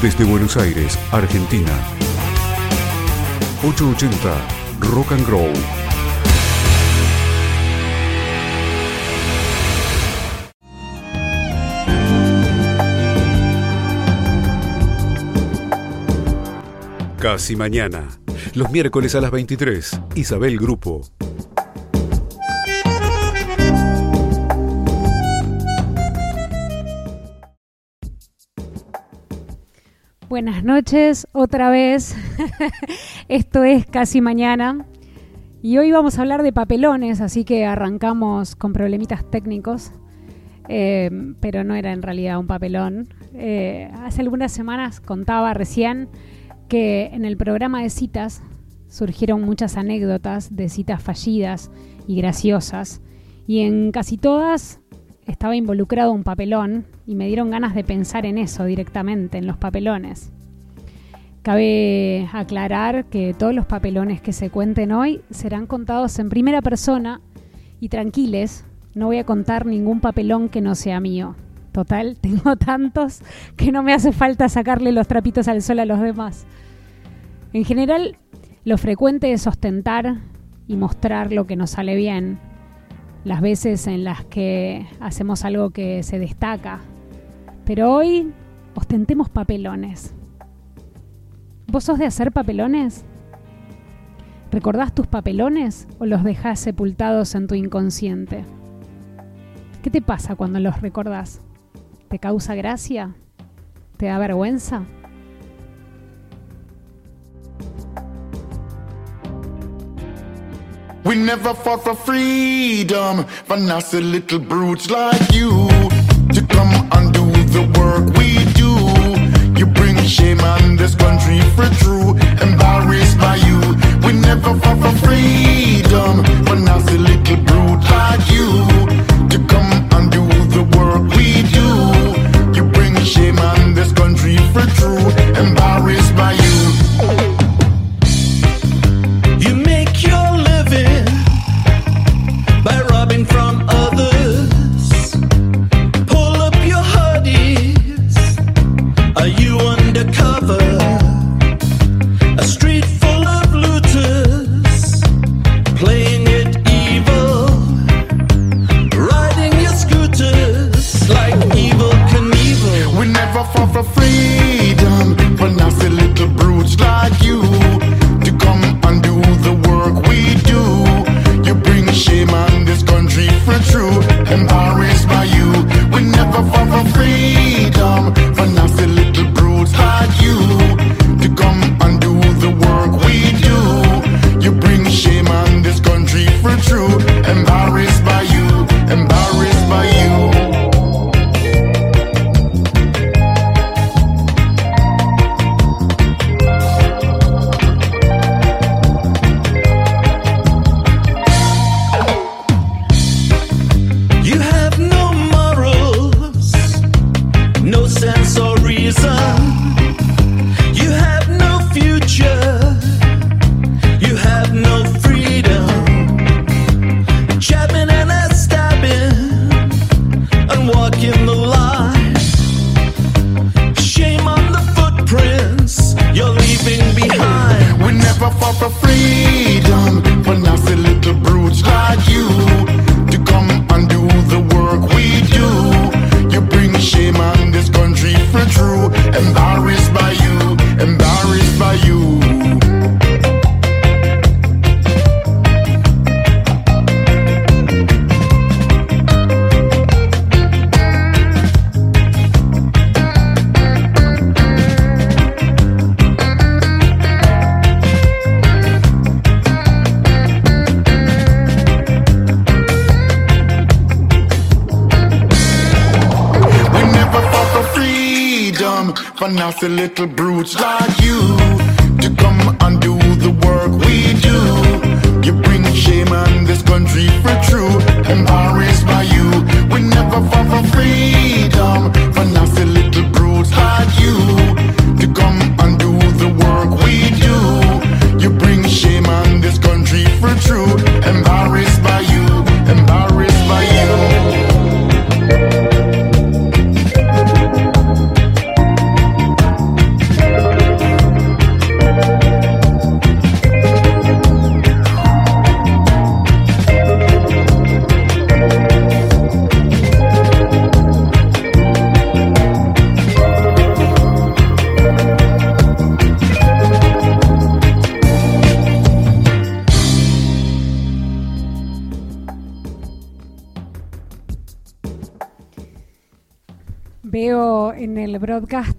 Desde Buenos Aires, Argentina. 880 Rock and Grow. Casi mañana. Los miércoles a las 23. Isabel Grupo. Buenas noches, otra vez. Esto es casi mañana. Y hoy vamos a hablar de papelones, así que arrancamos con problemitas técnicos. Eh, pero no era en realidad un papelón. Eh, hace algunas semanas contaba recién que en el programa de citas surgieron muchas anécdotas de citas fallidas y graciosas. Y en casi todas estaba involucrado un papelón y me dieron ganas de pensar en eso directamente, en los papelones. Cabe aclarar que todos los papelones que se cuenten hoy serán contados en primera persona y tranquiles, no voy a contar ningún papelón que no sea mío. Total, tengo tantos que no me hace falta sacarle los trapitos al sol a los demás. En general, lo frecuente es ostentar y mostrar lo que nos sale bien, las veces en las que hacemos algo que se destaca. Pero hoy ostentemos papelones. ¿Vos sos de hacer papelones? ¿Recordás tus papelones o los dejás sepultados en tu inconsciente? ¿Qué te pasa cuando los recordás? ¿Te causa gracia? ¿Te da vergüenza? We never fought for freedom for nasty little brutes like you for nasty little brutes like you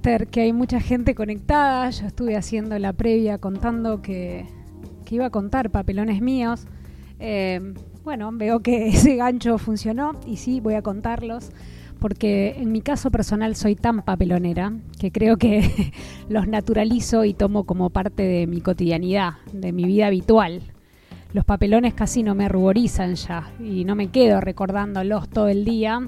broadcaster que hay mucha gente conectada. Yo estuve haciendo la previa contando que, que iba a contar papelones míos. Eh, bueno, veo que ese gancho funcionó y sí, voy a contarlos. Porque en mi caso personal soy tan papelonera que creo que los naturalizo y tomo como parte de mi cotidianidad, de mi vida habitual. Los papelones casi no me ruborizan ya y no me quedo recordándolos todo el día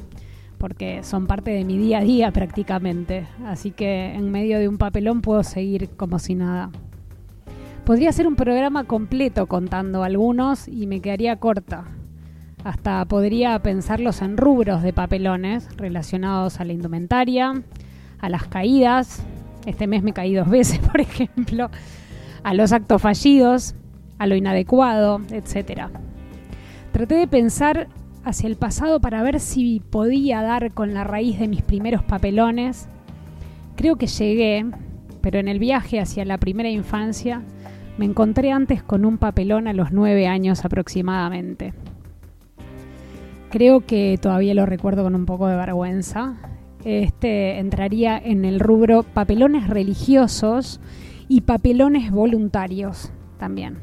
porque son parte de mi día a día prácticamente. Así que en medio de un papelón puedo seguir como si nada. Podría ser un programa completo contando algunos y me quedaría corta. Hasta podría pensarlos en rubros de papelones relacionados a la indumentaria, a las caídas. Este mes me caí dos veces, por ejemplo. A los actos fallidos, a lo inadecuado, etc. Traté de pensar hacia el pasado para ver si podía dar con la raíz de mis primeros papelones. Creo que llegué, pero en el viaje hacia la primera infancia me encontré antes con un papelón a los nueve años aproximadamente. Creo que todavía lo recuerdo con un poco de vergüenza. Este entraría en el rubro papelones religiosos y papelones voluntarios también.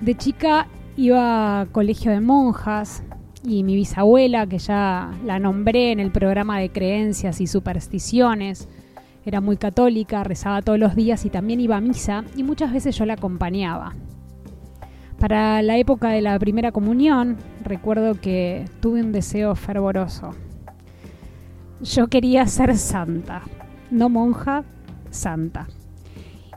De chica iba a colegio de monjas y mi bisabuela, que ya la nombré en el programa de creencias y supersticiones, era muy católica, rezaba todos los días y también iba a misa y muchas veces yo la acompañaba. Para la época de la primera comunión, recuerdo que tuve un deseo fervoroso. Yo quería ser santa, no monja, santa.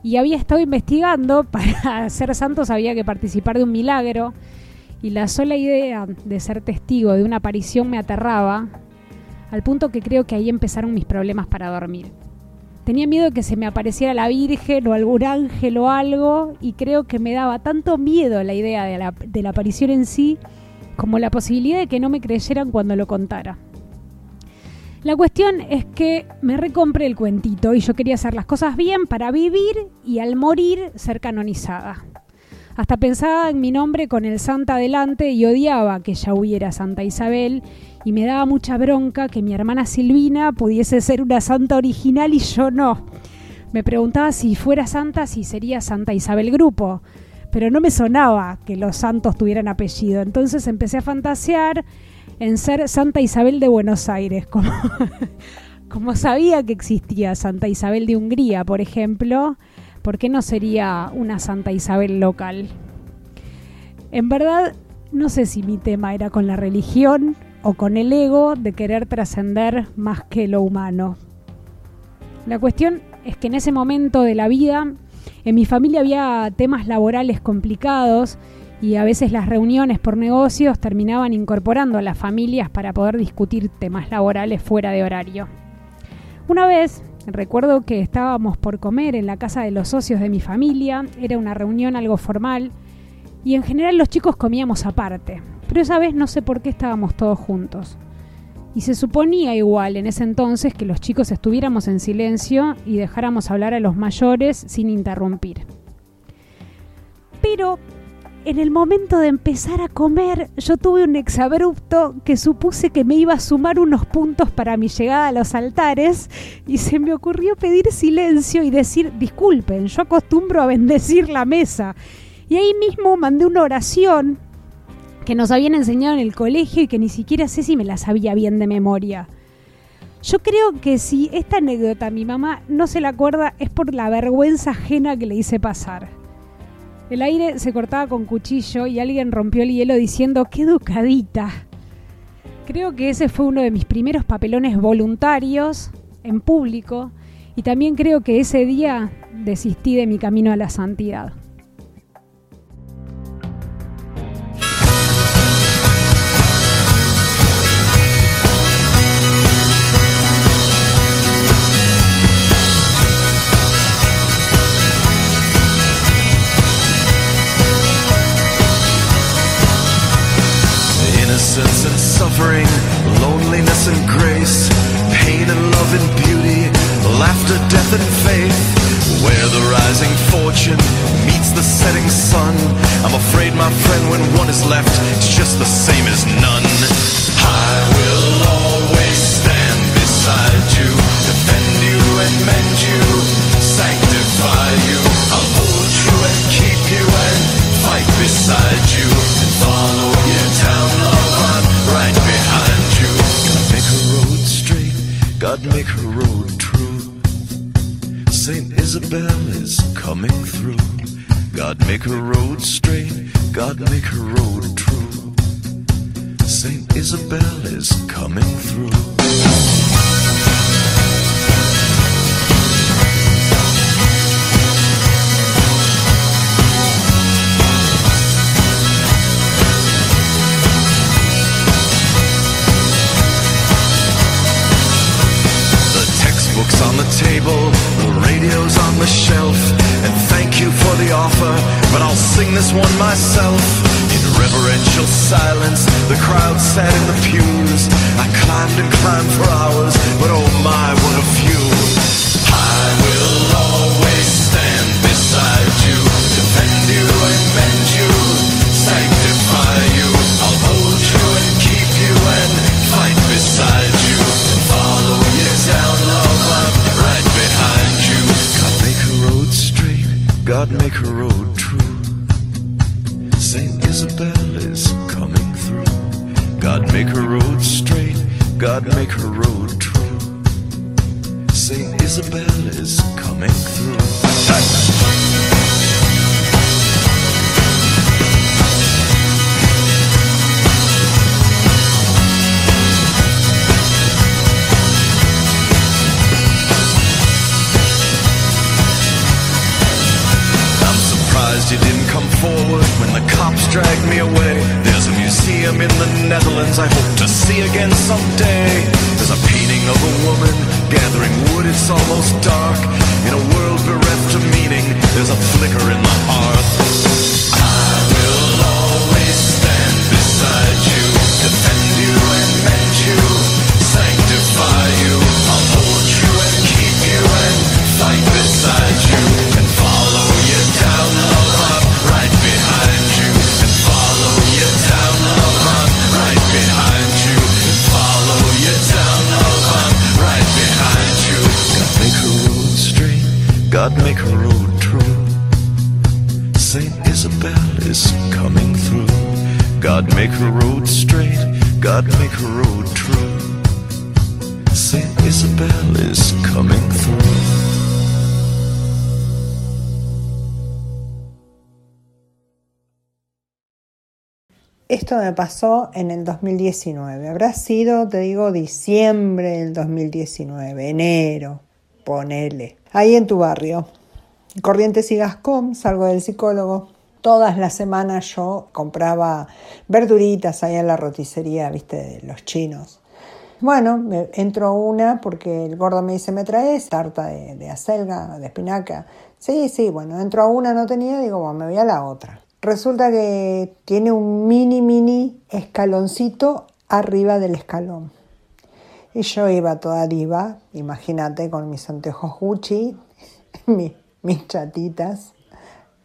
Y había estado investigando, para ser santos había que participar de un milagro, y la sola idea de ser testigo de una aparición me aterraba, al punto que creo que ahí empezaron mis problemas para dormir. Tenía miedo de que se me apareciera la Virgen o algún ángel o algo y creo que me daba tanto miedo la idea de la, aparición en sí como la posibilidad de que no me creyeran cuando lo contara. La cuestión es que me recompré el cuentito y yo quería hacer las cosas bien para vivir y al morir ser canonizada. Hasta pensaba en mi nombre con el Santa adelante y odiaba que ya hubiera Santa Isabel y me daba mucha bronca que mi hermana Silvina pudiese ser una santa original y yo no. Me preguntaba si fuera santa, si sería Santa Isabel Grupo, pero no me sonaba que los santos tuvieran apellido. Entonces empecé a fantasear en ser Santa Isabel de Buenos Aires, como, como sabía que existía Santa Isabel de Hungría, por ejemplo, ¿por qué no sería una Santa Isabel local? En verdad, no sé si mi tema era con la religión o con el ego de querer trascender más que lo humano. La cuestión es que en ese momento de la vida, en mi familia había temas laborales complicados y a veces las reuniones por negocios terminaban incorporando a las familias para poder discutir temas laborales fuera de horario. Una vez, recuerdo que estábamos por comer en la casa de los socios de mi familia, era una reunión algo formal, y en general los chicos comíamos aparte, pero esa vez no sé por qué estábamos todos juntos. Y se suponía igual en ese entonces que los chicos estuviéramos en silencio y dejáramos hablar a los mayores sin interrumpir. Pero en el momento de empezar a comer, yo tuve un exabrupto que supuse que me iba a sumar unos puntos para mi llegada a los altares y se me ocurrió pedir silencio y decir, disculpen, yo acostumbro a bendecir la mesa. Y ahí mismo mandé una oración que nos habían enseñado en el colegio y que ni siquiera sé si me la sabía bien de memoria. Yo creo que si esta anécdota mi mamá no se la acuerda es por la vergüenza ajena que le hice pasar. El aire se cortaba con cuchillo y alguien rompió el hielo diciendo ¡qué educadita! Creo que ese fue uno de mis primeros papelones voluntarios en público y también creo que ese día desistí de mi camino a la santidad. Fortune meets the setting sun. I'm afraid, my friend, when one is left, it's just the same as none. I make her road straight, God make her road true. Saint Isabel is coming through. Sing this one myself. In reverential silence, the crowd sat in the pews. I climbed and climbed for hours, but oh my, what a few. I will always stand beside you, defend you and you, sanctify you. I'll hold you and keep you and fight beside you. Follow you down, love, right behind you. God make her road straight, God make her road Isabel is coming through. God make her road straight, God make her road Netherlands I hope to see again someday. There's a painting of a woman gathering wood, it's almost dark. In a world bereft of meaning, there's a flicker in the hearth. I will always stand beside you, defend Esto me pasó en el 2019. Habrá sido, te digo, diciembre del 2019, enero, ponele. Ahí en tu barrio. Corrientes y Gascón, salgo del psicólogo. Todas las semanas yo compraba verduritas ahí en la roticería, viste, de los chinos. Bueno, me entro una porque el gordo me dice, ¿me traes tarta de, de acelga, de espinaca? Sí, sí, bueno, entro a una, no tenía, digo, bueno, me voy a la otra. Resulta que tiene un mini, mini escaloncito arriba del escalón. Y yo iba toda diva, imagínate, con mis anteojos Gucci, mi- mis chatitas,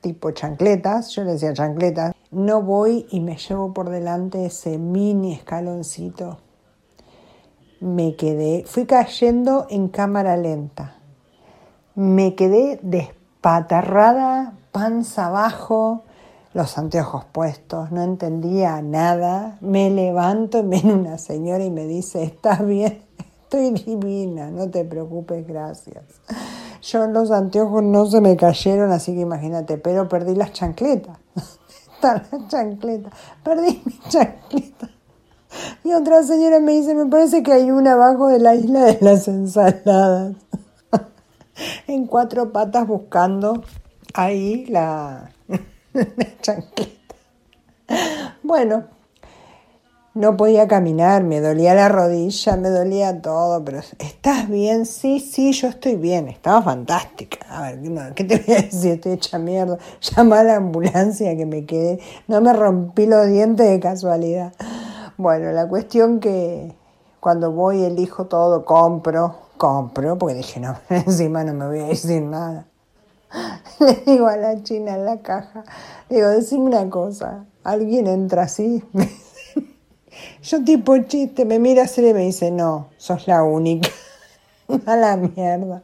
tipo chancletas, yo le decía chancletas. No voy y me llevo por delante ese mini escaloncito. Me quedé, fui cayendo en cámara lenta. Me quedé despatarrada, panza abajo, los anteojos puestos, no entendía nada. Me levanto viene una señora y me dice, ¿estás bien? Estoy divina, no te preocupes, gracias. Yo los anteojos no se me cayeron, así que imagínate, pero perdí las chancletas. Están las chancletas. Perdí mis chancletas. Y otra señora me dice, me parece que hay una abajo de la isla de las ensaladas. en cuatro patas buscando ahí la chancleta. Bueno, no podía caminar, me dolía la rodilla, me dolía todo, pero ¿estás bien? Sí, sí, yo estoy bien, estaba fantástica. A ver, ¿qué no- ¿qué te voy a decir? Estoy hecha mierda. Llama a la ambulancia que me quedé, no me rompí los dientes de casualidad. Bueno, la cuestión que cuando voy elijo todo, compro, compro, porque dije, no, encima no me voy a ir sin nada. Le digo a la china en la caja, digo, decime una cosa, alguien entra así, yo tipo chiste, me mira así y me dice, no, sos la única. A la mierda.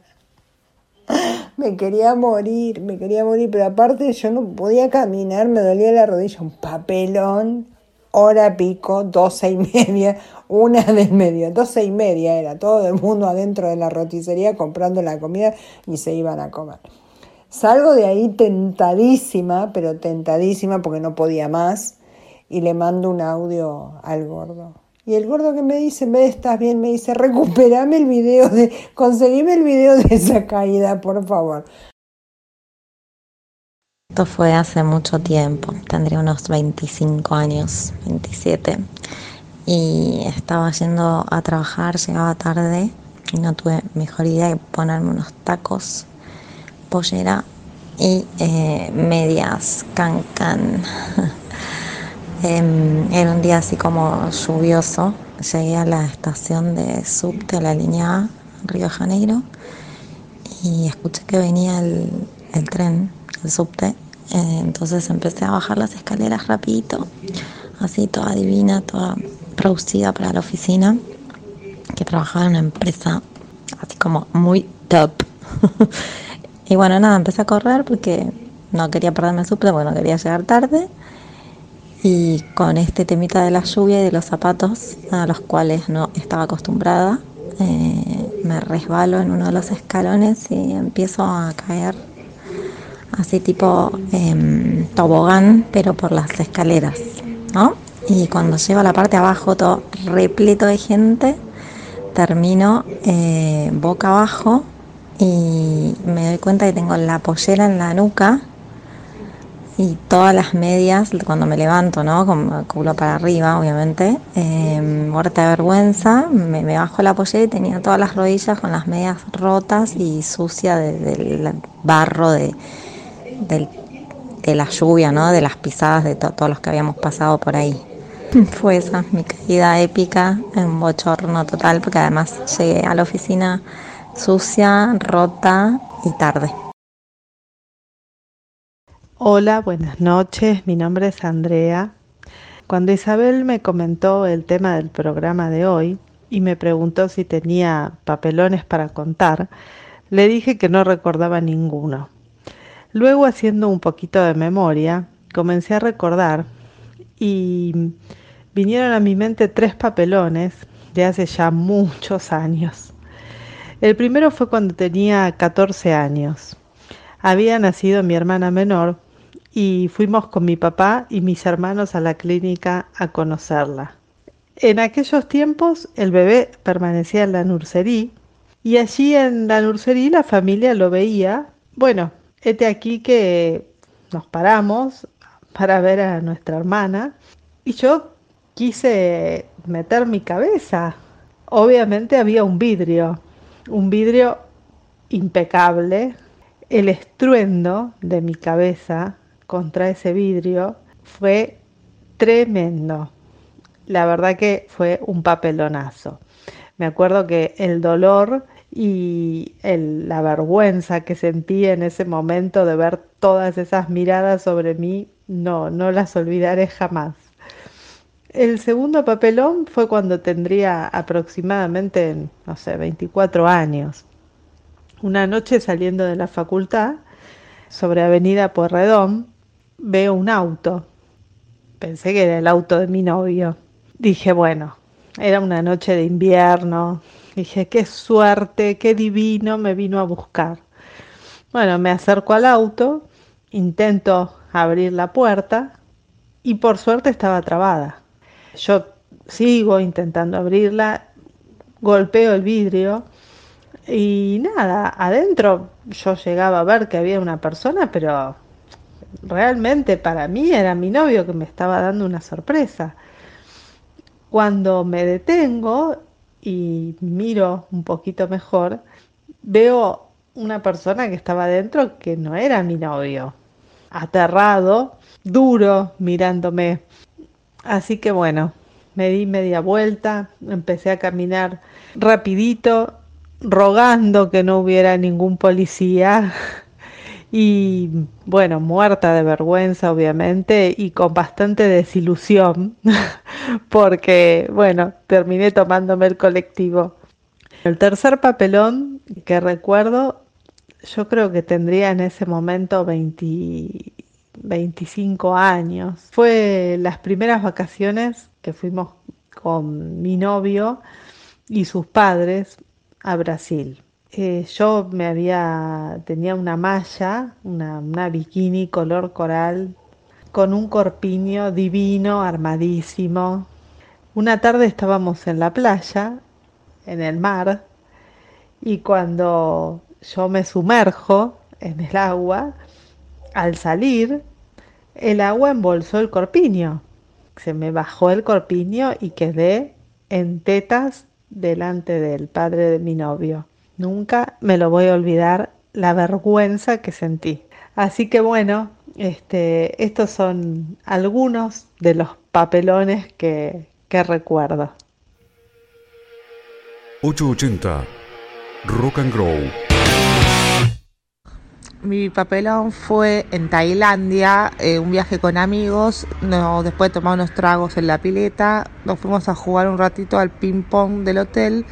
Me quería morir, me quería morir, pero aparte yo no podía caminar, me dolía la rodilla, un papelón, hora pico, doce y media, una del medio, doce y media era, todo el mundo adentro de la roticería comprando la comida y se iban a comer. Salgo de ahí tentadísima, pero tentadísima porque no podía más, y le mando un audio al gordo. Y el gordo que me dice, de estás bien, me dice, recuperame el video de, conseguime el video de esa caída, por favor. Esto fue hace mucho tiempo, tendría unos 25 años, 27, y estaba yendo a trabajar, llegaba tarde y no tuve mejor idea que ponerme unos tacos pollera y eh, medias cancan. Em, era un día así como lluvioso. Llegué a la estación de subte, a la línea A, Río Janeiro, y escuché que venía el, el tren, el subte. Eh, entonces empecé a bajar las escaleras rapidito, así toda divina, toda producida para la oficina, que trabajaba en una empresa así como muy top. Y bueno, nada, empecé a correr porque no quería perderme el subte, porque no quería llegar tarde. Y con este temita de la lluvia y de los zapatos, a los cuales no estaba acostumbrada, eh, me resbalo en uno de los escalones y empiezo a caer así tipo em, tobogán, pero por las escaleras, ¿no? Y cuando llego a la parte abajo, todo repleto de gente, termino eh, boca abajo y me doy cuenta que tengo la pollera en la nuca y todas las medias cuando me levanto, ¿no? Con culo para arriba, obviamente, eh, muerta de vergüenza, me, bajo la pollera y tenía todas las rodillas con las medias rotas y sucia del barro de, de la lluvia, ¿no? De las pisadas de todos los que habíamos pasado por ahí. Fue esa mi caída épica, un bochorno total, porque además llegué a la oficina sucia, rota y tarde. Hola, buenas noches, mi nombre es Andrea. Cuando Isabel me comentó el tema del programa de hoy y me preguntó si tenía papelones para contar, le dije que no recordaba ninguno. Luego, haciendo un poquito de memoria, comencé a recordar y vinieron a mi mente tres papelones de hace ya muchos años. El primero fue cuando tenía 14 años. Había nacido mi hermana menor y fuimos con mi papá y mis hermanos a la clínica a conocerla. En aquellos tiempos el bebé permanecía en la nursería y allí en la nursería la familia lo veía. Bueno, este aquí que nos paramos para ver a nuestra hermana y yo quise meter mi cabeza. Obviamente había un vidrio un vidrio impecable. El estruendo de mi cabeza contra ese vidrio fue tremendo. La verdad que fue un papelonazo. Me acuerdo que el dolor y la vergüenza que sentí en ese momento de ver todas esas miradas sobre mí, no, no las olvidaré jamás. El segundo papelón fue cuando tendría aproximadamente, no sé, 24 años. Una noche saliendo de la facultad, sobre Avenida Puerredón, veo un auto. Pensé que era el auto de mi novio. Dije, bueno, era una noche de invierno. Dije, qué suerte, qué divino me vino a buscar. Bueno, me acerco al auto, intento abrir la puerta y por suerte estaba trabada. Yo sigo intentando abrirla, golpeo el vidrio y nada, adentro yo llegaba a ver que había una persona, pero realmente para mí era mi novio que me estaba dando una sorpresa. Cuando me detengo y miro un poquito mejor, veo una persona que estaba adentro que no era mi novio, aterrado, duro, mirándome Así que bueno, me di media vuelta, empecé a caminar rapidito, rogando que no hubiera ningún policía y bueno, muerta de vergüenza obviamente y con bastante desilusión porque bueno, terminé tomándome el colectivo. El tercer papelón que recuerdo, yo creo que tendría en ese momento 20, 25 años. Fue las primeras vacaciones que fuimos con mi novio y sus padres a Brasil. eh, yo me había, tenía una malla, una, una bikini color coral, con un corpiño divino, armadísimo. Una tarde estábamos en la playa, en el mar, y cuando yo me sumerjo en el agua, al salir, el agua embolsó el corpiño. Se me bajó el corpiño y quedé en tetas delante del padre de mi novio. Nunca me lo voy a olvidar la vergüenza que sentí. Así que bueno, este, estos son algunos de los papelones que, que recuerdo. 880 Rock and Grow. Mi papelón fue en Tailandia, eh, un viaje con amigos. Después de tomar unos tragos en la pileta, nos fuimos a jugar un ratito al ping pong del hotel.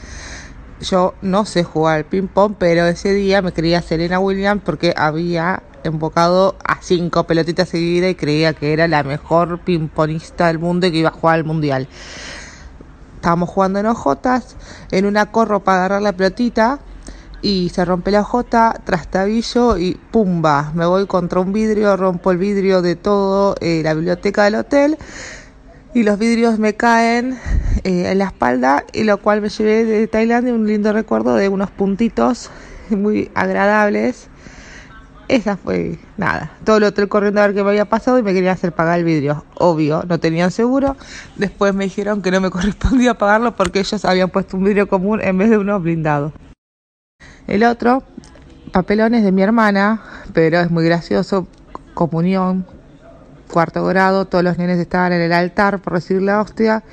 Yo no sé jugar al ping pong, pero ese día me creía Serena Williams porque había embocado a cinco pelotitas seguidas y creía que era la mejor ping-pongista del mundo y que iba a jugar al mundial. Estábamos jugando en hojotas, en una corro para agarrar la pelotita y se rompe la hojota, trastabillo y pumba, me voy contra un vidrio, rompo el vidrio de todo eh, la biblioteca del hotel y los vidrios me caen eh, en la espalda y lo cual me llevé de Tailandia un lindo recuerdo de unos puntitos muy agradables. Esa fue nada. Todo el hotel corriendo a ver qué me había pasado y me querían hacer pagar el vidrio. Obvio, no tenían seguro. Después me dijeron que no me correspondía pagarlo porque ellos habían puesto un vidrio común en vez de uno blindado. El otro, papelones de mi hermana, pero es muy gracioso. Comunión, cuarto grado, todos los nenes estaban en el altar por recibir la hostia.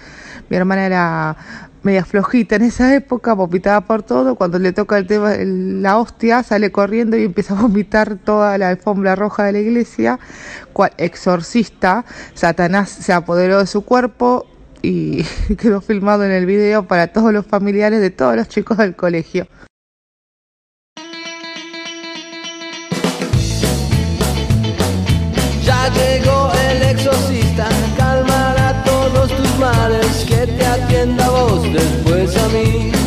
Mi hermana era media flojita en esa época, vomitaba por todo. Cuando le toca el tema, el- la hostia, sale corriendo y empieza a vomitar toda la alfombra roja de la iglesia. Cual exorcista, Satanás se apoderó de su cuerpo y quedó filmado en el video para todos los familiares de todos los chicos del colegio. Después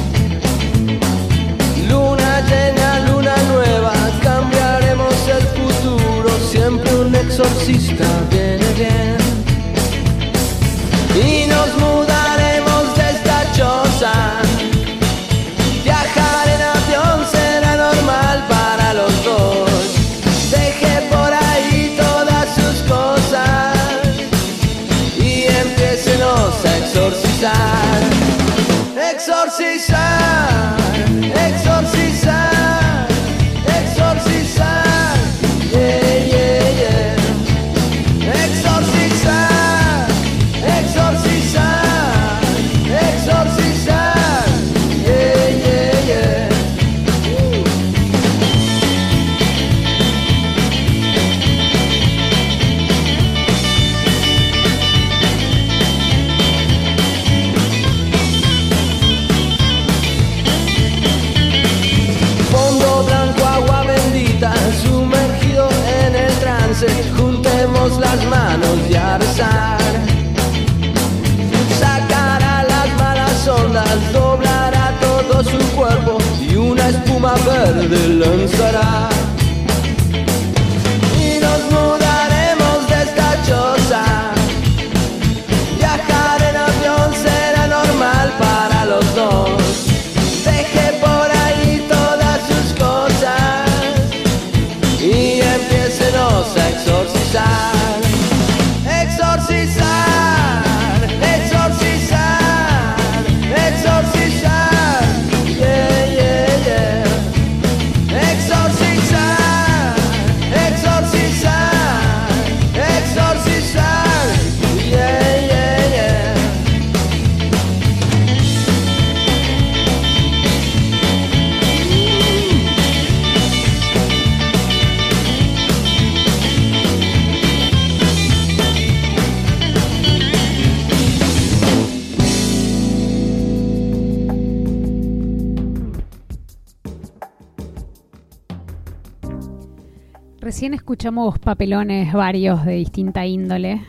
Recién escuchamos papelones varios de distinta índole.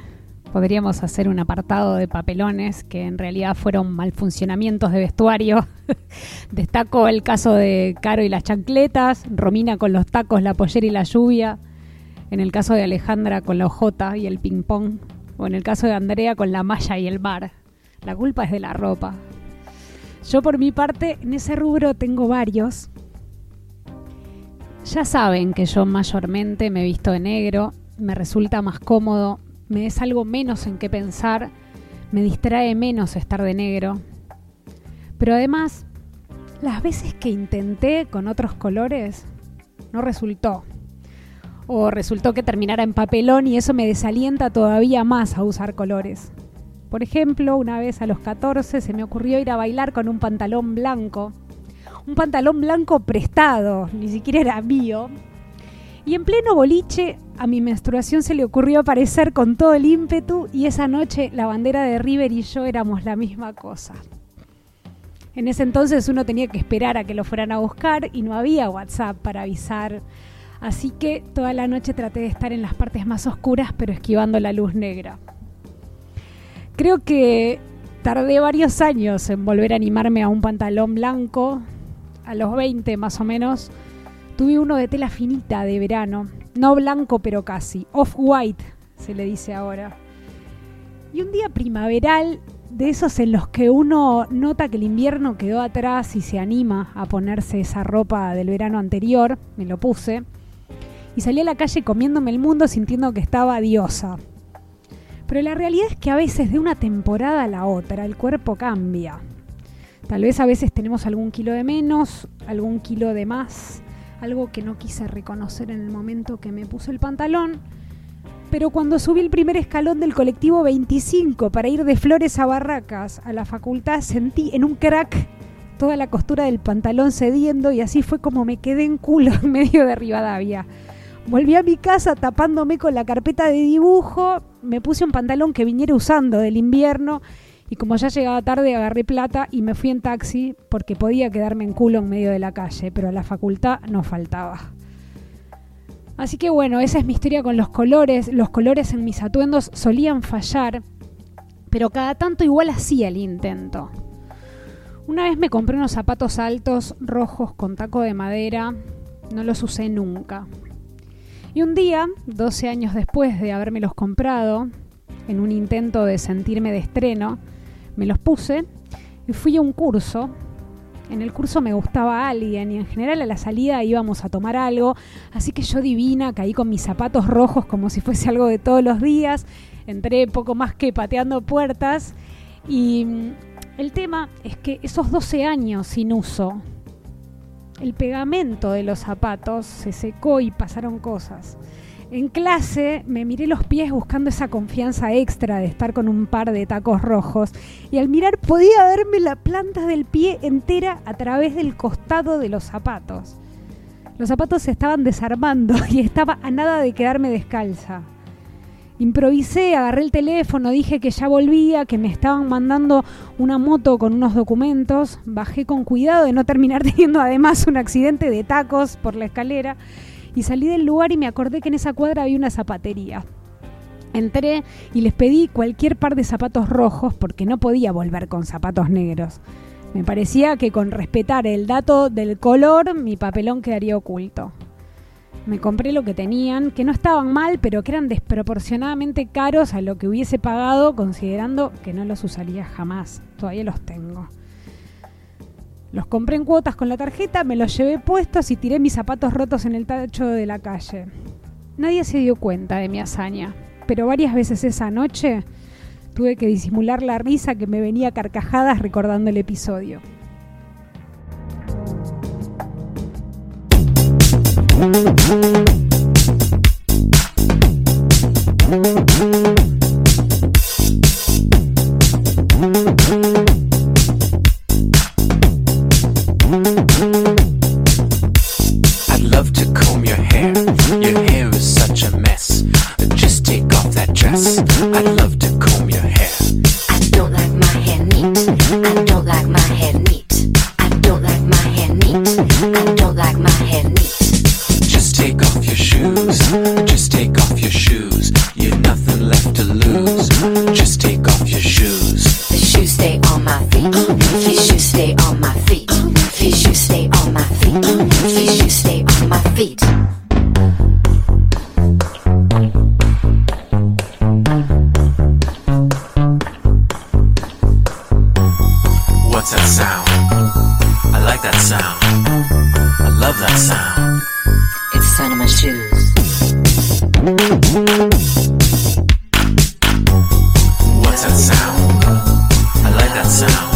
Podríamos hacer un apartado de papelones que en realidad fueron malfuncionamientos de vestuario. Destaco el caso de Caro y las chancletas, Romina con los tacos, la pollera y la lluvia, en el caso de Alejandra con la ojota y el ping-pong, o en el caso de Andrea con la malla y el bar. La culpa es de la ropa. Yo por mi parte, en ese rubro tengo varios. Ya saben que yo mayormente me visto de negro, me resulta más cómodo, me es algo menos en qué pensar, me distrae menos estar de negro. Pero además, las veces que intenté con otros colores, no resultó. O resultó que terminara en papelón y eso me desalienta todavía más a usar colores. Por ejemplo, una vez a los 14 se me ocurrió ir a bailar con un pantalón blanco. Un pantalón blanco prestado, ni siquiera era mío. Y en pleno boliche a mi menstruación se le ocurrió aparecer con todo el ímpetu y esa noche la bandera de River y yo éramos la misma cosa. En ese entonces uno tenía que esperar a que lo fueran a buscar y no había WhatsApp para avisar. Así que toda la noche traté de estar en las partes más oscuras pero esquivando la luz negra. Creo que tardé varios años en volver a animarme a un pantalón blanco. A los 20 más o menos tuve uno de tela finita de verano no blanco, pero casi. Off-white, se le dice ahora. Y un día primaveral, de esos en los que uno nota que el invierno quedó atrás y se anima a ponerse esa ropa del verano anterior, me lo puse. Y salí a la calle comiéndome el mundo sintiendo que estaba diosa. Pero la realidad es que a veces de una temporada a la otra el cuerpo cambia. Tal vez a veces tenemos algún kilo de menos, algún kilo de más, algo que no quise reconocer en el momento que me puse el pantalón. Pero cuando subí el primer escalón del colectivo 25 para ir de Flores a Barracas a la facultad, sentí en un crack toda la costura del pantalón cediendo y así fue como me quedé en culo en medio de Rivadavia. Volví a mi casa tapándome con la carpeta de dibujo, me puse un pantalón que viniera usando del invierno y como ya llegaba tarde, agarré plata y me fui en taxi porque podía quedarme en culo en medio de la calle, pero a la facultad no faltaba. Así que bueno, esa es mi historia con los colores. Los colores en mis atuendos solían fallar, pero cada tanto igual hacía el intento. Una vez me compré unos zapatos altos, rojos, con taco de madera. No los usé nunca. Y un día, 12 años después de los comprado, en un intento de sentirme de estreno, me los puse y fui a un curso. En el curso me gustaba alguien y en general a la salida íbamos a tomar algo, así que yo divina caí con mis zapatos rojos como si fuese algo de todos los días, entré poco más que pateando puertas y mm, el tema es que esos 12 años sin uso, el pegamento de los zapatos se secó y pasaron cosas. En clase me miré los pies buscando esa confianza extra de estar con un par de tacos rojos y al mirar podía verme la planta del pie entera a través del costado de los zapatos. Los zapatos se estaban desarmando y estaba a nada de quedarme descalza. Improvisé, agarré el teléfono, dije que ya volvía, que me estaban mandando una moto con unos documentos, bajé con cuidado de no terminar teniendo además un accidente de tacos por la escalera y salí del lugar y me acordé que en esa cuadra había una zapatería. Entré y les pedí cualquier par de zapatos rojos porque no podía volver con zapatos negros. Me parecía que con respetar el dato del color mi papelón quedaría oculto. Me compré lo que tenían, que no estaban mal, pero que eran desproporcionadamente caros a lo que hubiese pagado considerando que no los usaría jamás. Todavía los tengo. Los compré en cuotas con la tarjeta, me los llevé puestos y tiré mis zapatos rotos en el tacho de la calle. Nadie se dio cuenta de mi hazaña, pero varias veces esa noche tuve que disimular la risa que me venía carcajadas recordando el episodio. I'd love to comb your hair. Your hair is such a mess. Just take off that dress. I'd love to comb your hair. I don't like my hair neat. I don't like my hair neat. I don't like my hair neat. I don't like my hair neat. Just take off your shoes. Just take off your shoes. You're nothing left to lose. Just take off your shoes. The shoes stay on my feet. Shoes stay on beat. What's that sound? I like that sound. I love that sound. It's cinema shoes. What's that sound? I like that sound.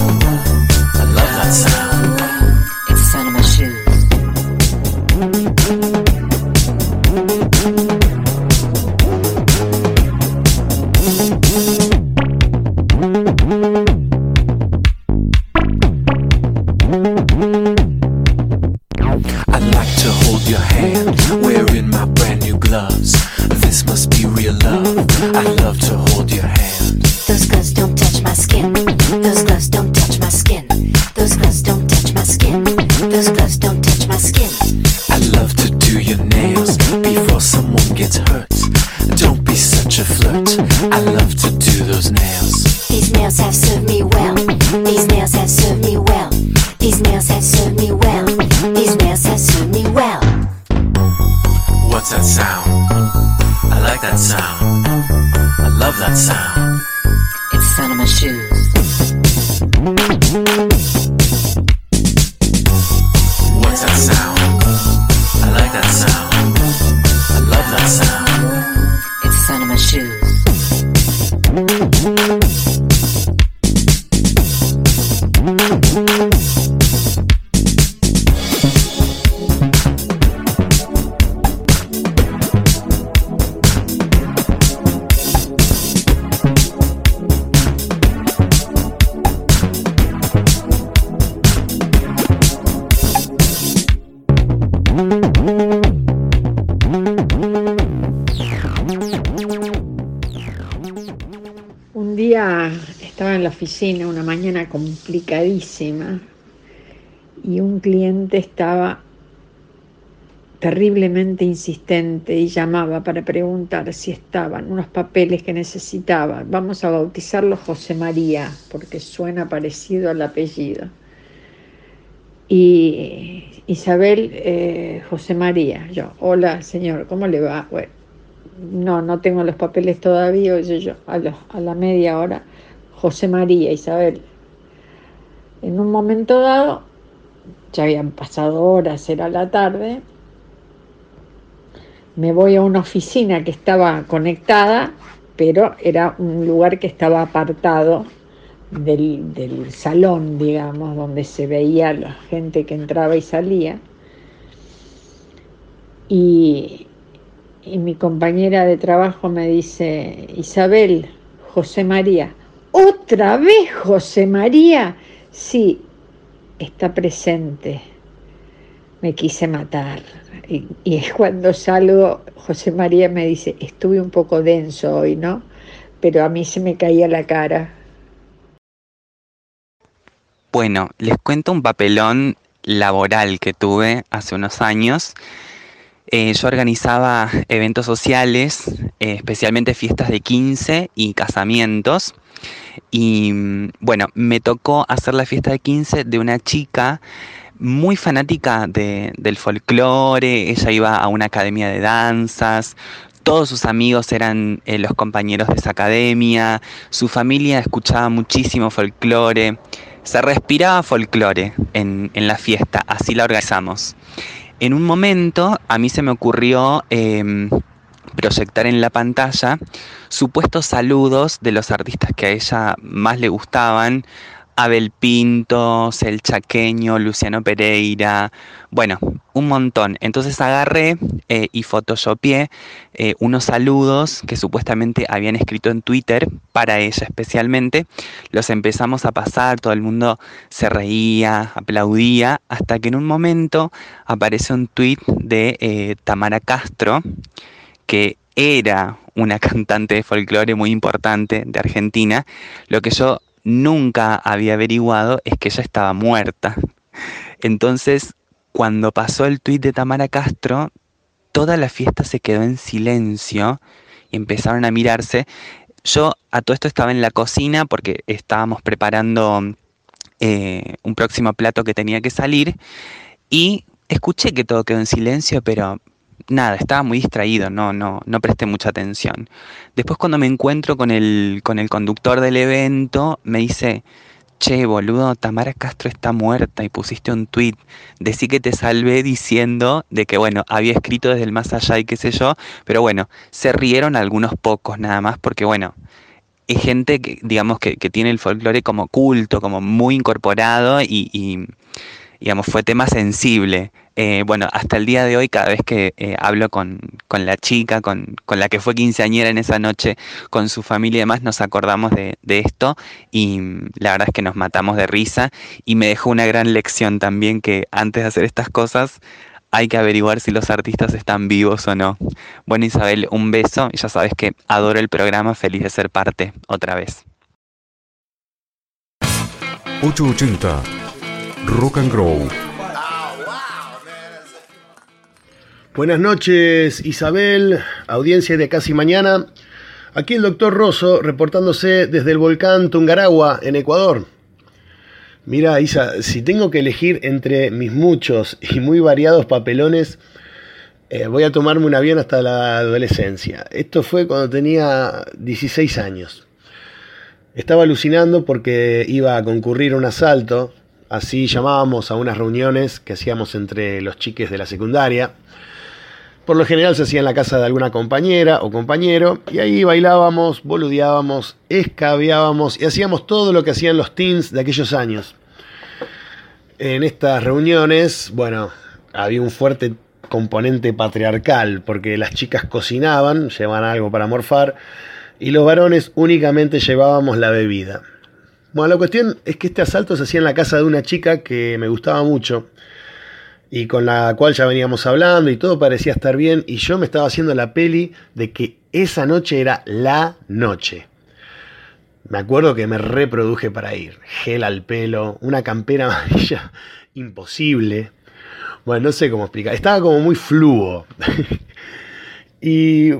Insistente y llamaba para preguntar si estaban unos papeles que necesitaba. Vamos a bautizarlo José María, porque suena parecido al apellido. Y Isabel, eh, José María, yo, hola señor, ¿cómo le va? Bueno, no, no tengo los papeles todavía, yo, los- a la media hora, José María, Isabel. En un momento dado, ya habían pasado horas, era la tarde, me voy a una oficina que estaba conectada, pero era un lugar que estaba apartado del, del salón, digamos, donde se veía la gente que entraba y salía. Y, y mi compañera de trabajo me dice, Isabel, José María, ¿otra vez José María? Sí, está presente. Me quise matar. Y, es cuando salgo, José María me dice, estuve un poco denso hoy, ¿no? Pero a mí se me caía la cara. Bueno, les cuento un papelón laboral que tuve hace unos años. Eh, yo organizaba eventos sociales, eh, especialmente fiestas de 15 y casamientos. Y mm, bueno, me tocó hacer la fiesta de 15 de una chica muy fanática de- del folclore. Ella iba a una academia de danzas. Todos sus amigos eran eh, los compañeros de esa academia. Su familia escuchaba muchísimo folclore. Se respiraba folclore en, en la fiesta, así la organizamos. En un momento a mí se me ocurrió em, proyectar en la pantalla supuestos saludos de los artistas que a ella más le gustaban. Abel Pintos, El Chaqueño, Luciano Pereira, bueno, un montón. Entonces agarré eh, y photoshopeé eh, unos saludos que supuestamente habían escrito en Twitter para ella especialmente. Los empezamos a pasar, todo el mundo se reía, aplaudía, hasta que en un momento aparece un tweet de eh, Tamara Castro, que era una cantante de folclore muy importante de Argentina. Lo que yo nunca había averiguado es que ella estaba muerta. Entonces, cuando pasó el tuit de Tamara Castro, toda la fiesta se quedó en silencio y empezaron a mirarse. Yo a todo esto estaba en la cocina porque estábamos preparando eh, un próximo plato que tenía que salir y escuché que todo quedó en silencio, pero nada, estaba muy distraído, no, no, no presté mucha atención. Después cuando me encuentro con el, con el conductor del evento, me dice, che, boludo, Tamara Castro está muerta y pusiste un tweet, decí que te salvé diciendo de que, bueno, había escrito desde el más allá y qué sé yo, pero bueno, se rieron algunos pocos nada más porque, bueno, es gente que, digamos, que, que tiene el folclore como culto, como muy incorporado y, y, digamos, fue tema sensible. Eh, bueno, hasta el día de hoy, cada vez que eh, hablo con, con la chica, con, con la que fue quinceañera en esa noche, con su familia y demás, nos acordamos de, de esto y mm, la verdad es que nos matamos de risa y me dejó una gran lección también que antes de hacer estas cosas hay que averiguar si los artistas están vivos o no. Bueno Isabel, un beso y ya sabes que adoro el programa, feliz de ser parte otra vez. 880 Rock and Grow. Buenas noches, Isabel, audiencia de Casi Mañana. Aquí el doctor Rosso reportándose desde el volcán Tungaragua, en Ecuador. Mira, Isa, si tengo que elegir entre mis muchos y muy variados papelones, eh, voy a tomarme un avión hasta la adolescencia. Esto fue cuando tenía 16 años. Estaba alucinando porque iba a concurrir a un asalto, así llamábamos a unas reuniones que hacíamos entre los chiques de la secundaria. Por lo general se hacía en la casa de alguna compañera o compañero y ahí bailábamos, boludeábamos, escabeábamos y hacíamos todo lo que hacían los teens de aquellos años. En estas reuniones, bueno, había un fuerte componente patriarcal porque las chicas cocinaban, llevaban algo para morfar y los varones únicamente llevábamos la bebida. Bueno, la cuestión es que este asalto se hacía en la casa de una chica que me gustaba mucho y con la cual ya veníamos hablando y todo parecía estar bien y yo me estaba haciendo la peli de que esa noche era la noche. Me acuerdo que me reproduje para ir, gel al pelo, una campera amarilla imposible. Bueno, no sé cómo explicar, estaba como muy fluo. y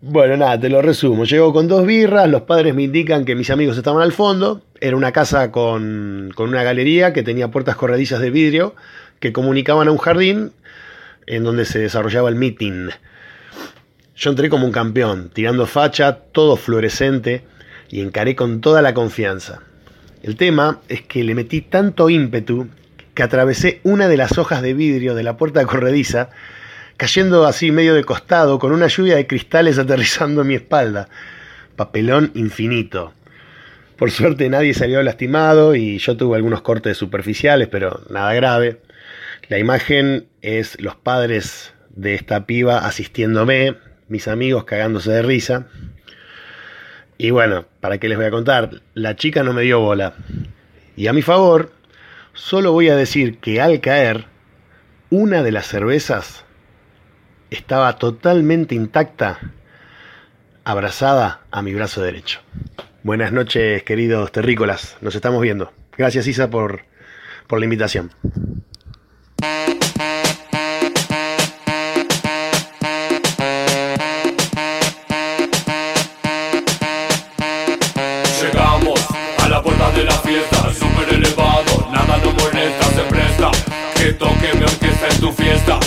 bueno, nada, te lo resumo. Llego con dos birras, los padres me indican que mis amigos estaban al fondo. Era una casa con, con una galería que tenía puertas corredizas de vidrio que comunicaban a un jardín en donde se desarrollaba el meeting. Yo entré como un campeón, tirando facha, todo fluorescente, y encaré con toda la confianza. El tema es que le metí tanto ímpetu que atravesé una de las hojas de vidrio de la puerta corrediza, cayendo así medio de costado, con una lluvia de cristales aterrizando en mi espalda. Papelón infinito. Por suerte nadie salió lastimado y yo tuve algunos cortes superficiales, pero nada grave. La imagen es los padres de esta piba asistiéndome, mis amigos cagándose de risa. Y bueno, ¿para qué les voy a contar? La chica no me dio bola. Y a mi favor, solo voy a decir que al caer, una de las cervezas estaba totalmente intacta, abrazada a mi brazo derecho. Buenas noches, queridos terrícolas. Nos estamos viendo. Gracias, Isa, por, por la invitación. Llegamos a la puerta de la fiesta, súper elevado, nada nos molesta, se presta. Que toque mi orquesta en tu fiesta,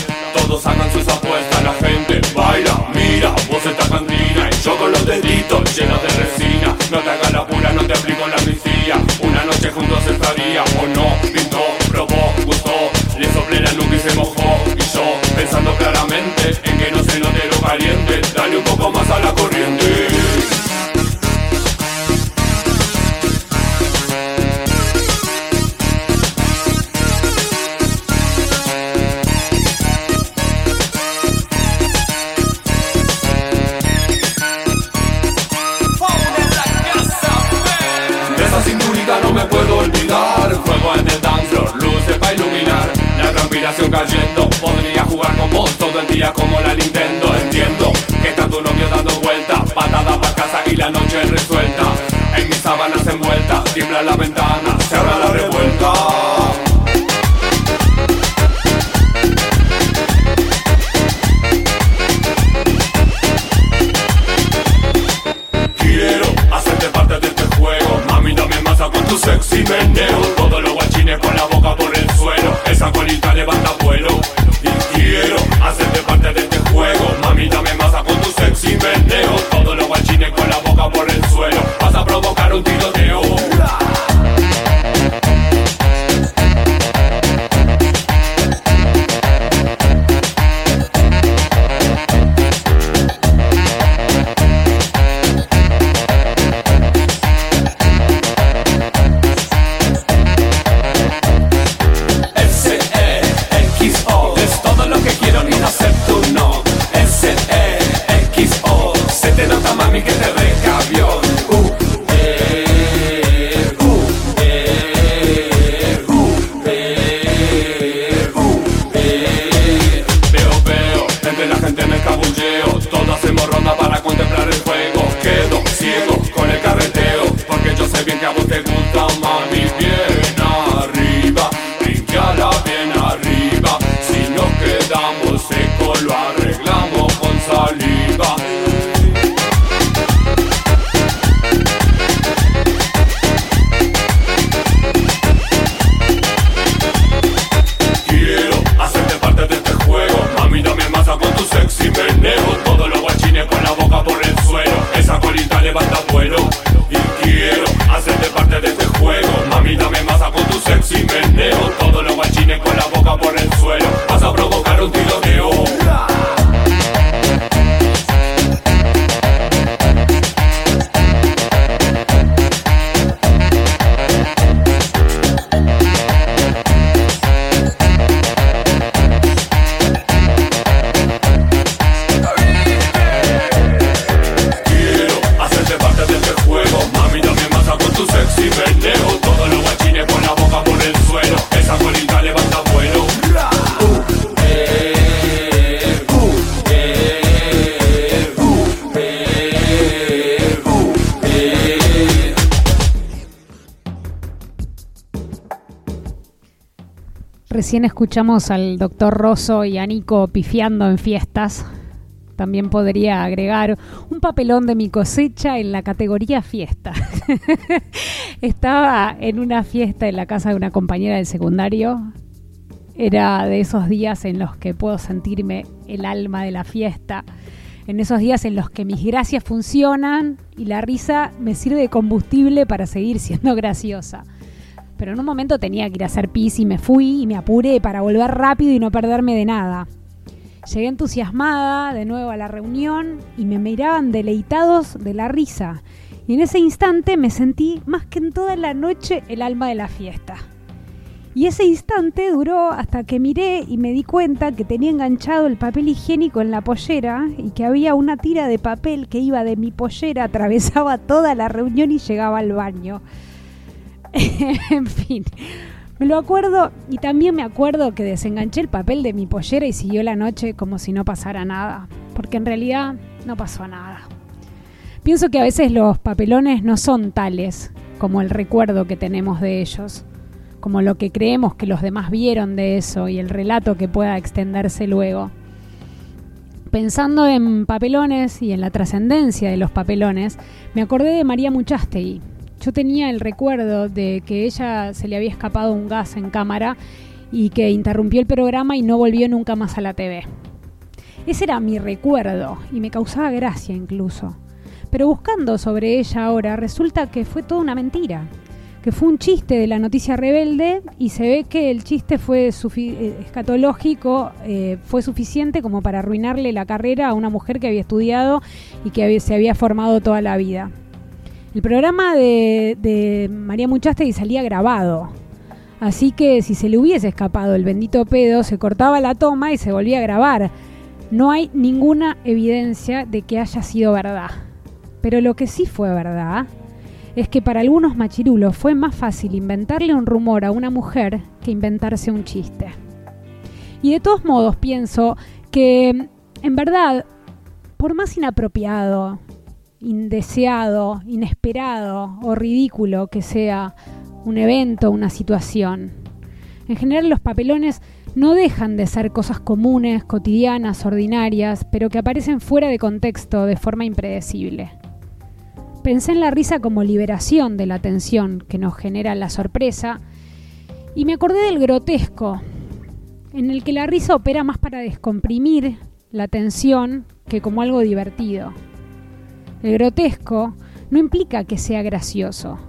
Escuchamos al doctor Rosso y a Nico pifiando en fiestas. También podría agregar un papelón de mi cosecha en la categoría fiesta. Estaba en una fiesta en la casa de una compañera del secundario. Era de esos días en los que puedo sentirme el alma de la fiesta. En esos días en los que mis gracias funcionan y la risa me sirve de combustible para seguir siendo graciosa. Pero en un momento tenía que ir a hacer pis y me fui y me apuré para volver rápido y no perderme de nada. Llegué entusiasmada de nuevo a la reunión y me miraban deleitados de la risa. Y en ese instante me sentí más que en toda la noche el alma de la fiesta. Y ese instante duró hasta que miré y me di cuenta que tenía enganchado el papel higiénico en la pollera y que había una tira de papel que iba de mi pollera, atravesaba toda la reunión y llegaba al baño. en fin, me lo acuerdo y también me acuerdo que desenganché el papel de mi pollera y siguió la noche como si no pasara nada, porque en realidad no pasó nada. Pienso que a veces los papelones no son tales como el recuerdo que tenemos de ellos, como lo que creemos que los demás vieron de eso y el relato que pueda extenderse luego. Pensando en papelones y en la trascendencia de los papelones, me acordé de María Muchastegui, yo tenía el recuerdo de que ella se le había escapado un gas en cámara y que interrumpió el programa y no volvió nunca más a la TV. Ese era mi recuerdo y me causaba gracia incluso. Pero buscando sobre ella ahora resulta que fue toda una mentira, que fue un chiste de la noticia rebelde y se ve que el chiste fue eh, escatológico, eh, fue suficiente como para arruinarle la carrera a una mujer que había estudiado y que se había formado toda la vida. El programa de, María Muchastegui salía grabado. Así que si se le hubiese escapado el bendito pedo, se cortaba la toma y se volvía a grabar. No hay ninguna evidencia de que haya sido verdad. Pero lo que sí fue verdad es que para algunos machirulos fue más fácil inventarle un rumor a una mujer que inventarse un chiste. Y de todos modos pienso que, en verdad, por más inapropiado, indeseado, inesperado o ridículo que sea un evento, una situación. En general los papelones no dejan de ser cosas comunes, cotidianas, ordinarias, pero que aparecen fuera de contexto de forma impredecible. Pensé en la risa como liberación de la tensión que nos genera la sorpresa y me acordé del grotesco, en el que la risa opera más para descomprimir la tensión que como algo divertido. El grotesco no implica que sea gracioso,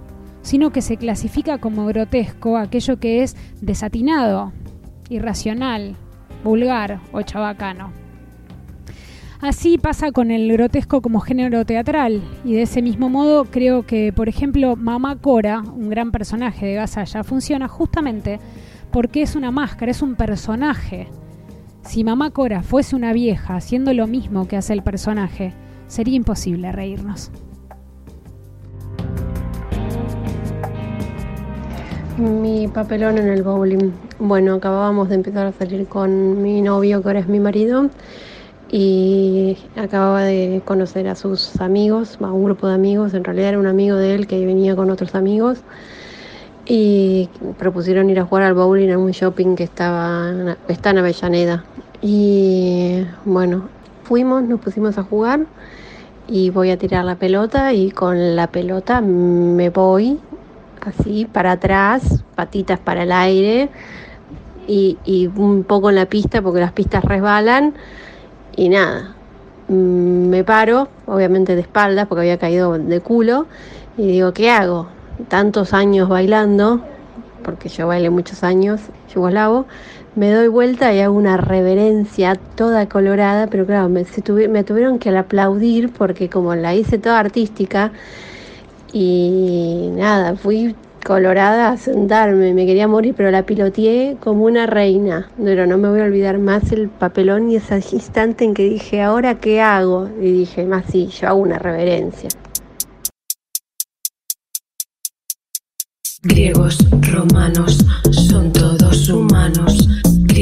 sino que se clasifica como grotesco aquello que es desatinado, irracional, vulgar o chabacano. Así pasa con el grotesco como género teatral, y de ese mismo modo creo que, por ejemplo, Mamá Cora, un gran personaje de Gasalla, funciona justamente porque es una máscara, es un personaje. Si Mamá Cora fuese una vieja haciendo lo mismo que hace el personaje, sería imposible reírnos. Mi papelón en el bowling. Bueno, acabábamos de empezar a salir con mi novio, que ahora es mi marido, y acababa de conocer a sus amigos, a un grupo de amigos, en realidad era un amigo de él que venía con otros amigos, y propusieron ir a jugar al bowling en un shopping que estaba, está en Avellaneda. Y bueno, fuimos, nos pusimos a jugar y voy a tirar la pelota y con la pelota me voy así para atrás, patitas para el aire y, y un poco en la pista porque las pistas resbalan y nada, mm, me paro, obviamente de espaldas porque había caído de culo y digo, ¿qué hago? Tantos años bailando, porque yo bailé muchos años yugoslavo, me doy vuelta y hago una reverencia toda colorada, pero claro, me, tuvieron que aplaudir porque como la hice toda artística y nada, fui colorada a sentarme, me quería morir, pero la piloteé como una reina. Pero no me voy a olvidar más el papelón y ese instante en que dije, ¿ahora qué hago? Y dije, más sí, yo hago una reverencia. Griegos, romanos, son todos humanos.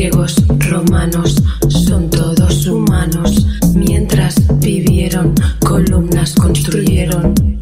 Griegos, romanos, son todos humanos. Mientras vivieron, columnas construyeron.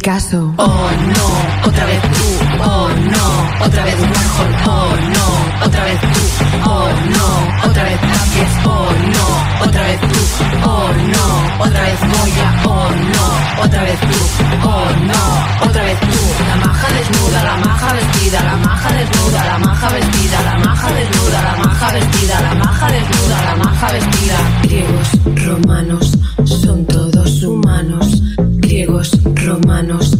Picasso. Oh no, otra vez tú. Oh no, otra vez Warhol. Oh no, otra vez tú. Oh no, otra vez Tapies. Oh no, otra vez tú. Oh no, otra vez Goya. Oh no, otra vez tú. Oh no, otra vez tú. La maja desnuda, la maja vestida, la maja desnuda, la maja vestida, la maja desnuda, la maja vestida, la maja desnuda, la maja vestida. Griegos, romanos, son. Romanos,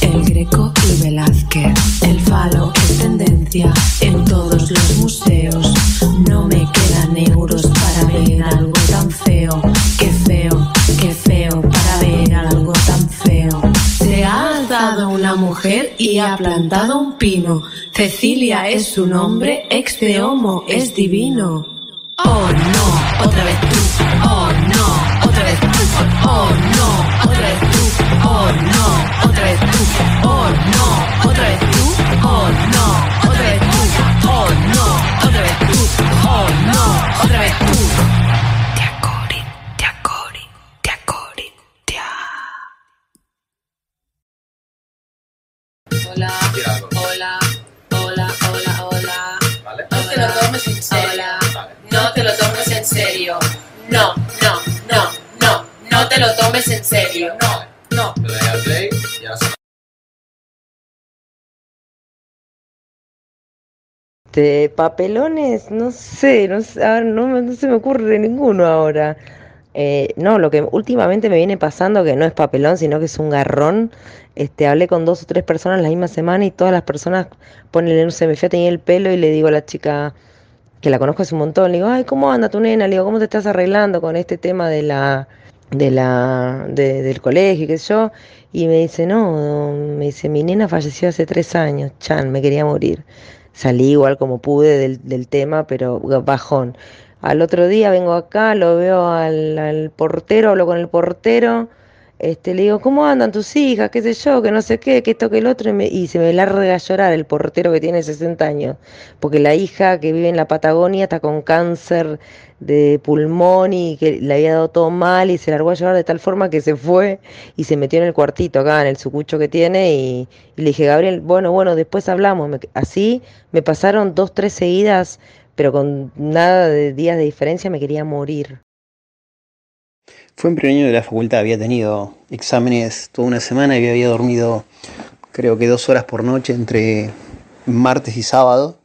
El Greco y Velázquez. El falo es tendencia en todos los museos. No me quedan euros para ver algo tan feo. Qué feo, qué feo para ver algo tan feo. Se ha alzado una mujer y ha plantado un pino. Cecilia es su nombre, ex de homo, es divino. Oh no, otra vez tú. Oh no, otra vez tú. Oh no, serio. No, no, no, no. No te lo tomes en serio. No, no. Este, papelones, no sé, no, sé, a ver, no, se me ocurre ninguno ahora. Eh, no, lo que últimamente me viene pasando, que no es papelón, sino que es un garrón. Este, hablé con dos o tres personas la misma semana y todas las personas ponen, no sé, me fui a teñir el pelo y le digo a la chica que la conozco hace un montón, le digo, ay, ¿cómo anda tu nena? Le digo, ¿cómo te estás arreglando con este tema de la, de la, de- del colegio, y qué sé yo? Y me dice, no, me dice, mi nena falleció hace tres años, Chan, me quería morir. Salí igual como pude del, del tema, pero bajón. Al otro día vengo acá, lo veo al, al portero, hablo con el portero, este, le digo, ¿cómo andan tus hijas? ¿Qué sé yo? Que no sé qué, que esto, que el otro. Y, me- y se me larga a llorar el portero que tiene 60 años. Porque la hija que vive en la Patagonia está con cáncer de pulmón y que le había dado todo mal y se largó a llorar de tal forma que se fue y se metió en el cuartito acá, en el sucucho que tiene. Y, y le dije, Gabriel, bueno, bueno, después hablamos. Así me pasaron dos, tres seguidas, pero con nada de días de diferencia me quería morir. Fue en primer año de la facultad, había tenido exámenes toda una semana y había dormido creo que dos horas por noche entre martes y sábado.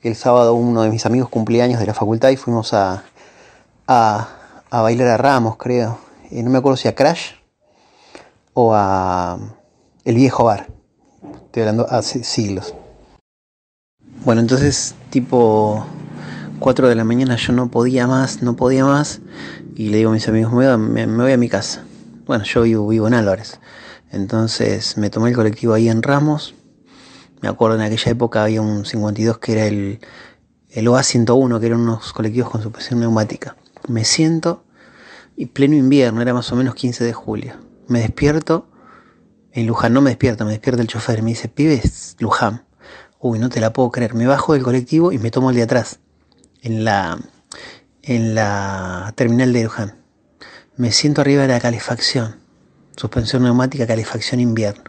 El sábado uno de mis amigos cumpleaños de la facultad y fuimos a, a, bailar a Ramos, creo. Eh, no me acuerdo si a Crash o a El Viejo Bar. Estoy hablando hace siglos. Bueno, entonces tipo 4 de la mañana yo no podía más, no podía más. Y le digo a mis amigos, me voy a, mi casa. Bueno, yo vivo, vivo en Álvarez. Entonces me tomé el colectivo ahí en Ramos. Me acuerdo en aquella época había un 52 que era el, el OA 101, que eran unos colectivos con suspensión neumática. Me siento y pleno invierno, era más o menos 15 de julio. Me despierto en Luján, no me despierta, me despierta el chofer y me dice, pibes, Luján. Uy, no te la puedo creer. Me bajo del colectivo y me tomo el de atrás, en la, en la terminal de Luján. Me siento arriba de la calefacción, suspensión neumática, calefacción invierno.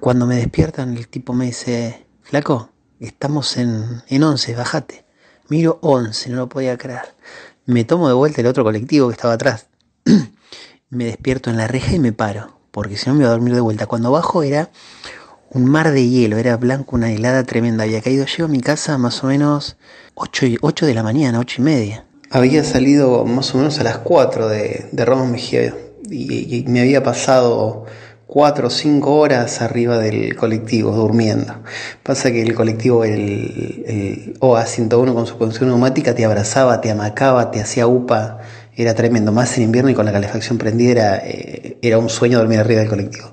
Cuando me despiertan, el tipo me dice, flaco, estamos en, en 11, bajate. Miro 11, no lo podía creer. Me tomo de vuelta el otro colectivo que estaba atrás. me despierto en la reja y me paro, porque si no me iba a dormir de vuelta. Cuando bajo era un mar de hielo, era blanco, una helada tremenda. Había caído, llego a mi casa más o menos 8, y- 8 de la mañana, 8 y media. Había salido más o menos a las 4 de, de Ramos y, me había pasado 4 o 5 horas arriba del colectivo durmiendo. Pasa que el colectivo, el, el OA 101 con su conducción neumática, te abrazaba, te amacaba, te hacía upa. Era tremendo, más en invierno y con la calefacción prendida era, eh, era un sueño dormir arriba del colectivo.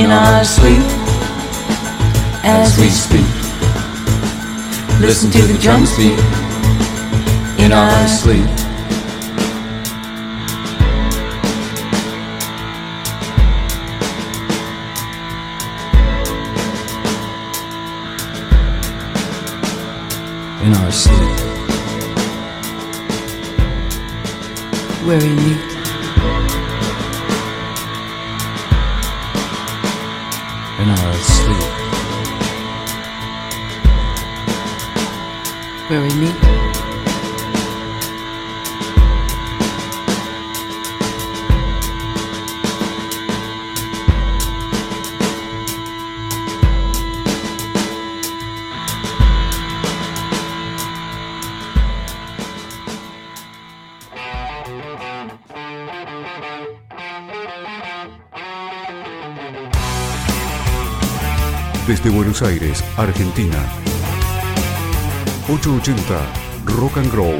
In our sleep as we speak. Listen to the drums beat in our sleep. In our sleep, where we meet Desde Buenos Aires, Argentina. 880 Rock and Grow.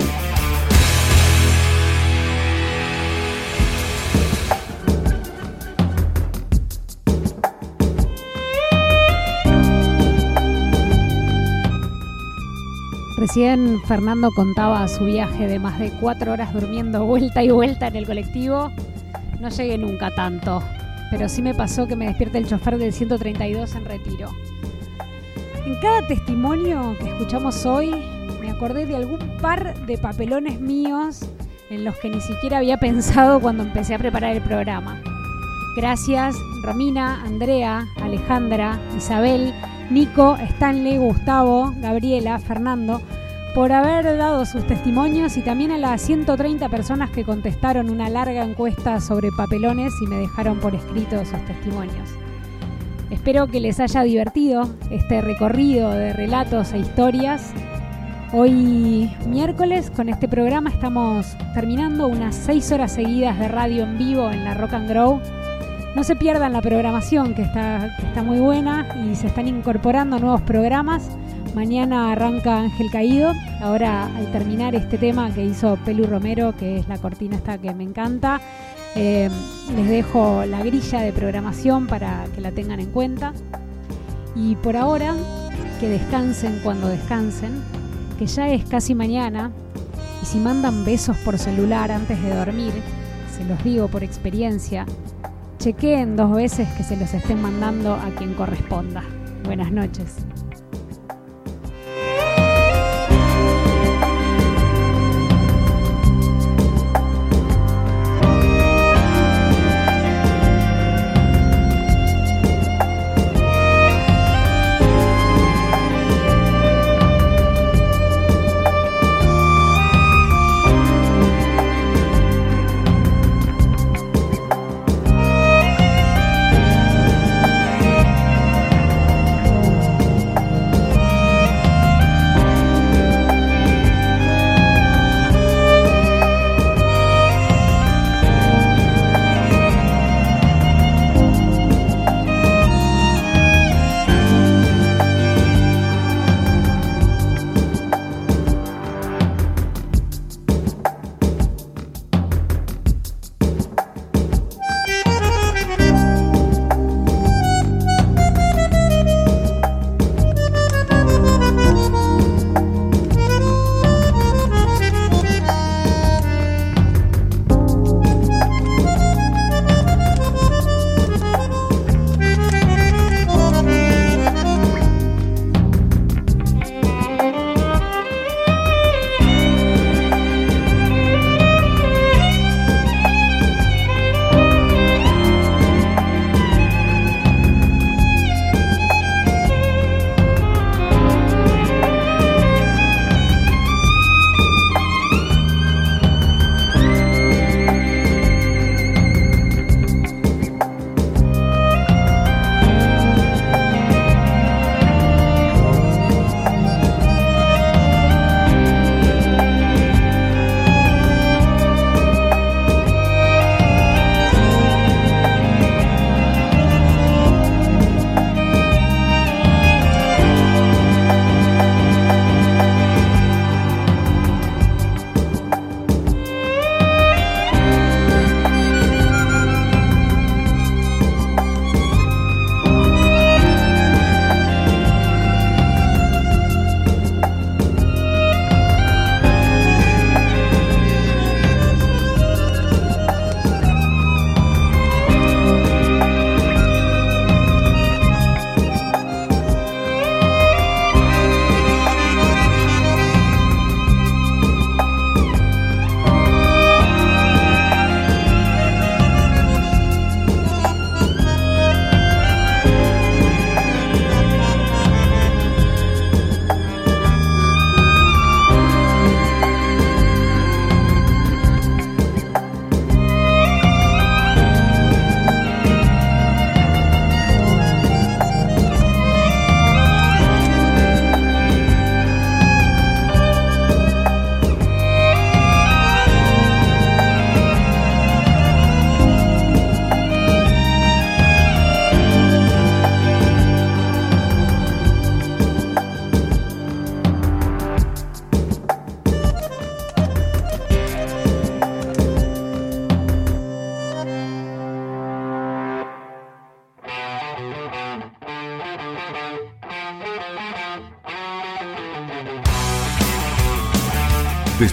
Recién Fernando contaba su viaje de más de cuatro horas durmiendo vuelta y vuelta en el colectivo. No llegué nunca tanto, pero sí me pasó que me despierte el chofer del 132 en retiro. En cada testimonio que escuchamos hoy, me acordé de algún par de papelones míos en los que ni siquiera había pensado cuando empecé a preparar el programa. Gracias Romina, Andrea, Alejandra, Isabel, Nico, Stanley, Gustavo, Gabriela, Fernando, por haber dado sus testimonios y también a las 130 personas que contestaron una larga encuesta sobre papelones y me dejaron por escrito sus testimonios. Espero que les haya divertido este recorrido de relatos e historias. Hoy miércoles con este programa estamos terminando unas 6 horas seguidas de radio en vivo en la Rock and Grow. No se pierdan la programación que está, que está muy buena y se están incorporando nuevos programas. Mañana arranca Ángel Caído. Ahora al terminar este tema que hizo Pelu Romero, que es la cortina esta que me encanta, eh, les dejo la grilla de programación para que la tengan en cuenta. Y por ahora, que descansen cuando descansen, que ya es casi mañana. Y si mandan besos por celular antes de dormir, se los digo por experiencia, chequeen dos veces que se los estén mandando a quien corresponda. Buenas noches.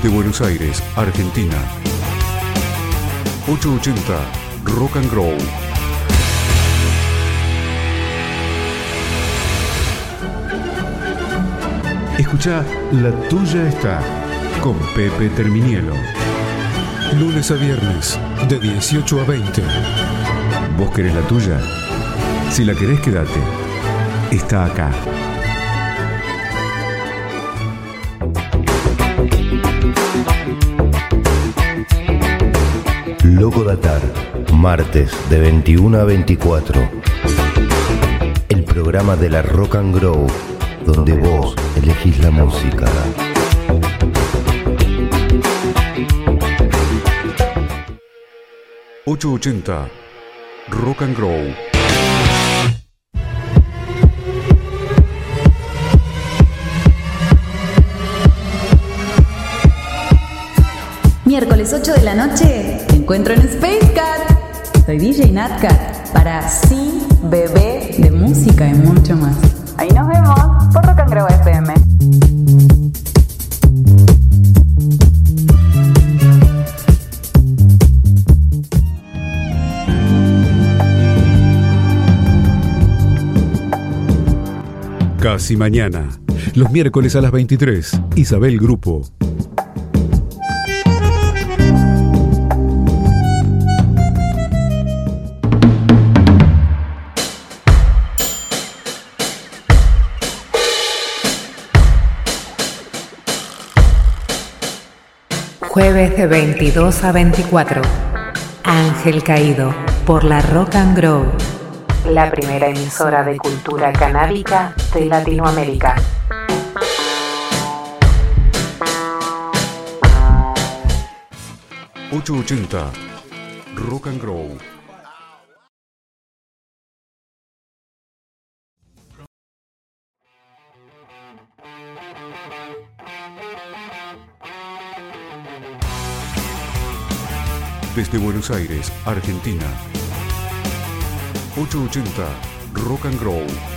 Desde Buenos Aires, Argentina. 880 Rock and Grow. Escucha La Tuya está con Pepe Terminielo. Lunes a viernes, de 18 a 20. ¿Vos querés la tuya? Si la querés, quédate. Está acá. Loco Datar, martes de 21 a 24. El programa de la Rock and Grow, donde vos elegís la música. ...880 Rock and Grow. Miércoles 8 de la noche, encuentro en Space Cat. Soy DJ Natcat para Sí, Bebé de música y mucho más. Ahí nos vemos por Rock and Grow FM. Casi mañana. Los miércoles a las 23. Isabel Grupo. Jueves de 22 a 24. Ángel Caído por la Rock and Grow. La primera emisora de cultura canábica de Latinoamérica. ...880... Rock and Grow. Desde Buenos Aires, Argentina. 880 Rock and Grow.